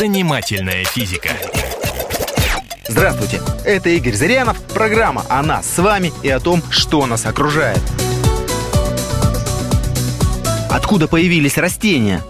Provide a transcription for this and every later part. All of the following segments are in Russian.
Занимательная физика. Здравствуйте, это Игорь Зырянов, программа о нас с вами и о том, что нас окружает. Откуда появились растения?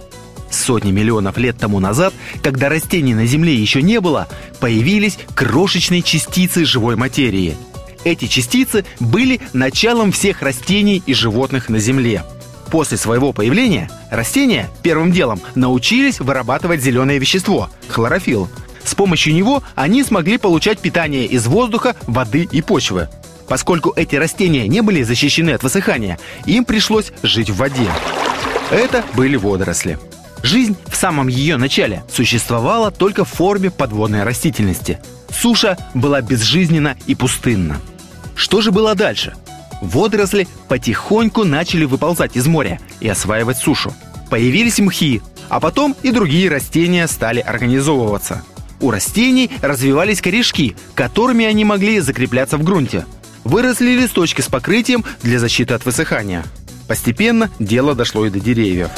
Сотни миллионов лет тому назад, когда растений на Земле еще не было, появились крошечные частицы живой материи. Эти частицы были началом всех растений и животных на Земле – После своего появления растения первым делом научились вырабатывать зеленое вещество – хлорофилл. С помощью него они смогли получать питание из воздуха, воды и почвы. Поскольку эти растения не были защищены от высыхания, им пришлось жить в воде. Это были водоросли. Жизнь в самом ее начале существовала только в форме подводной растительности. Суша была безжизненна и пустынна. Что же было дальше? Водоросли потихоньку начали выползать из моря и осваивать сушу. Появились мхи, а потом и другие растения стали организовываться. У растений развивались корешки, которыми они могли закрепляться в грунте. Выросли листочки с покрытием для защиты от высыхания. Постепенно дело дошло и до деревьев.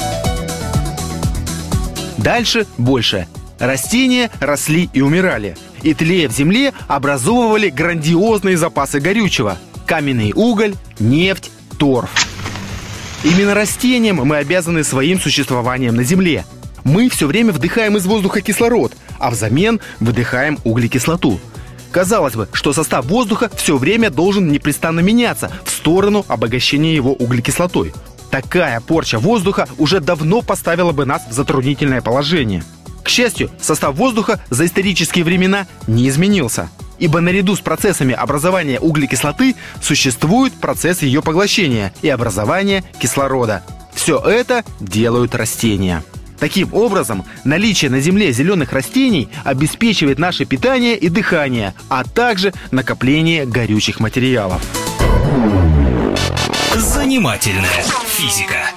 Дальше больше. Растения росли и умирали. И тлея в земле образовывали грандиозные запасы горючего – каменный уголь, нефть, торф. Именно растениям мы обязаны своим существованием на Земле. Мы все время вдыхаем из воздуха кислород, а взамен выдыхаем углекислоту. Казалось бы, что состав воздуха все время должен непрестанно меняться в сторону обогащения его углекислотой. Такая порча воздуха уже давно поставила бы нас в затруднительное положение. К счастью, состав воздуха за исторические времена не изменился – ибо наряду с процессами образования углекислоты существует процесс ее поглощения и образования кислорода. Все это делают растения. Таким образом, наличие на Земле зеленых растений обеспечивает наше питание и дыхание, а также накопление горючих материалов. Занимательная физика.